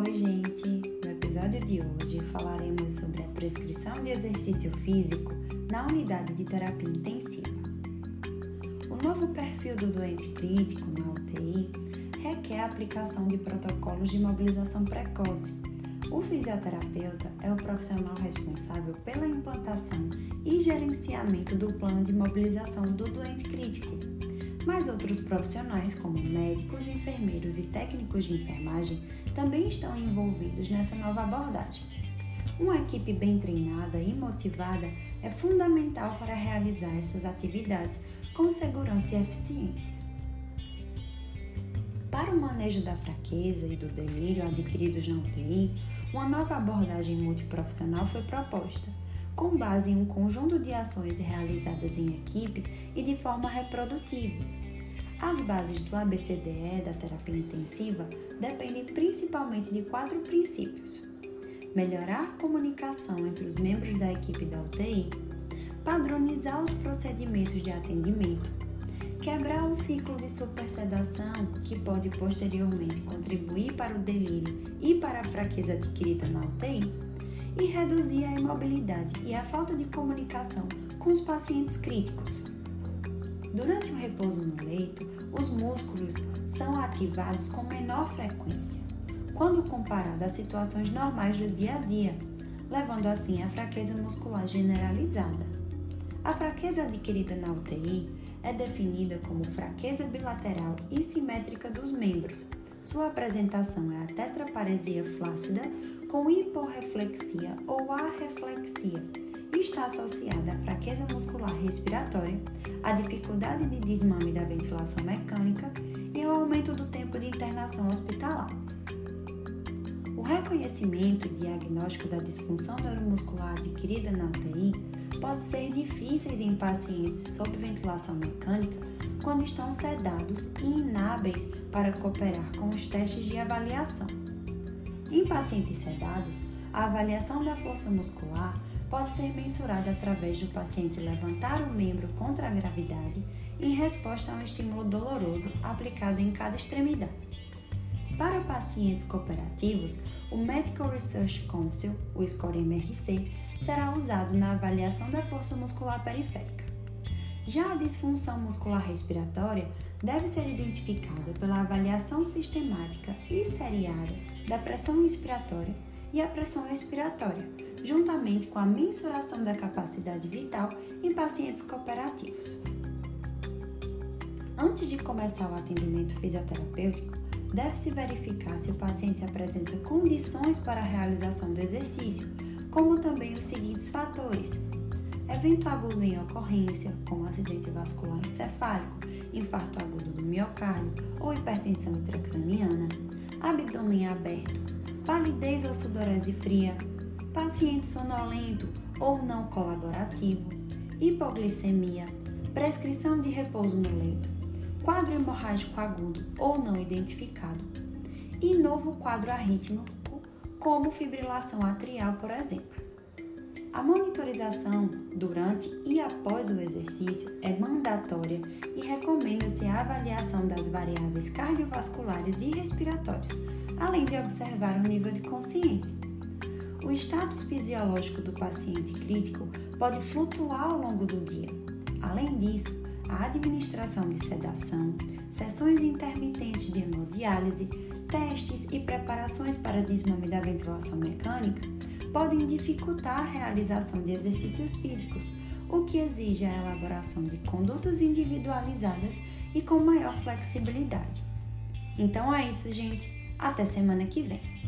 Oi, gente! No episódio de hoje falaremos sobre a prescrição de exercício físico na unidade de terapia intensiva. O novo perfil do doente crítico na UTI requer a aplicação de protocolos de mobilização precoce. O fisioterapeuta é o profissional responsável pela implantação e gerenciamento do plano de mobilização do doente crítico mas outros profissionais, como médicos, enfermeiros e técnicos de enfermagem, também estão envolvidos nessa nova abordagem. Uma equipe bem treinada e motivada é fundamental para realizar essas atividades com segurança e eficiência. Para o manejo da fraqueza e do delírio adquiridos na UTI, uma nova abordagem multiprofissional foi proposta, com base em um conjunto de ações realizadas em equipe e de forma reprodutiva. As bases do ABCDE da terapia intensiva dependem principalmente de quatro princípios: melhorar a comunicação entre os membros da equipe da UTI, padronizar os procedimentos de atendimento, quebrar o ciclo de supersedação que pode posteriormente contribuir para o delírio e para a fraqueza adquirida na UTI e reduzir a imobilidade e a falta de comunicação com os pacientes críticos. Durante o repouso no leito, os músculos são ativados com menor frequência, quando comparado a situações normais do dia a dia, levando assim à fraqueza muscular generalizada. A fraqueza adquirida na UTI é definida como fraqueza bilateral e simétrica dos membros. Sua apresentação é a tetraparesia flácida com hiporreflexia ou arreflexia e está associada à fraqueza muscular respiratória, à dificuldade de desmame da ventilação mecânica e ao aumento do tempo de internação hospitalar. O reconhecimento e diagnóstico da disfunção neuromuscular adquirida na UTI pode ser difíceis em pacientes sob ventilação mecânica quando estão sedados e inábeis para cooperar com os testes de avaliação. Em pacientes sedados, a avaliação da força muscular pode ser mensurada através do paciente levantar o membro contra a gravidade em resposta a um estímulo doloroso aplicado em cada extremidade. Para pacientes cooperativos, o Medical Research Council, o SCORE-MRC, será usado na avaliação da força muscular periférica. Já a disfunção muscular respiratória deve ser identificada pela avaliação sistemática e seriada da pressão inspiratória e a pressão expiratória, juntamente com a mensuração da capacidade vital em pacientes cooperativos. Antes de começar o atendimento fisioterapêutico, deve-se verificar se o paciente apresenta condições para a realização do exercício, como também os seguintes fatores: evento agudo em ocorrência, como acidente vascular encefálico, infarto agudo do miocárdio ou hipertensão intracraniana, abdômen aberto, palidez ou sudorese fria, paciente sonolento ou não colaborativo, hipoglicemia, prescrição de repouso no leito, quadro hemorrágico agudo ou não identificado e novo quadro arrítmico, como fibrilação atrial, por exemplo. A monitorização durante e após o exercício é mandatória e recomenda-se a avaliação das variáveis cardiovasculares e respiratórias, além de observar o nível de consciência. O status fisiológico do paciente crítico pode flutuar ao longo do dia. Além disso, a administração de sedação, sessões intermitentes de hemodiálise, testes e preparações para desmame da ventilação mecânica podem dificultar a realização de exercícios físicos, o que exige a elaboração de condutas individualizadas e com maior flexibilidade. Então é isso, gente. Até semana que vem.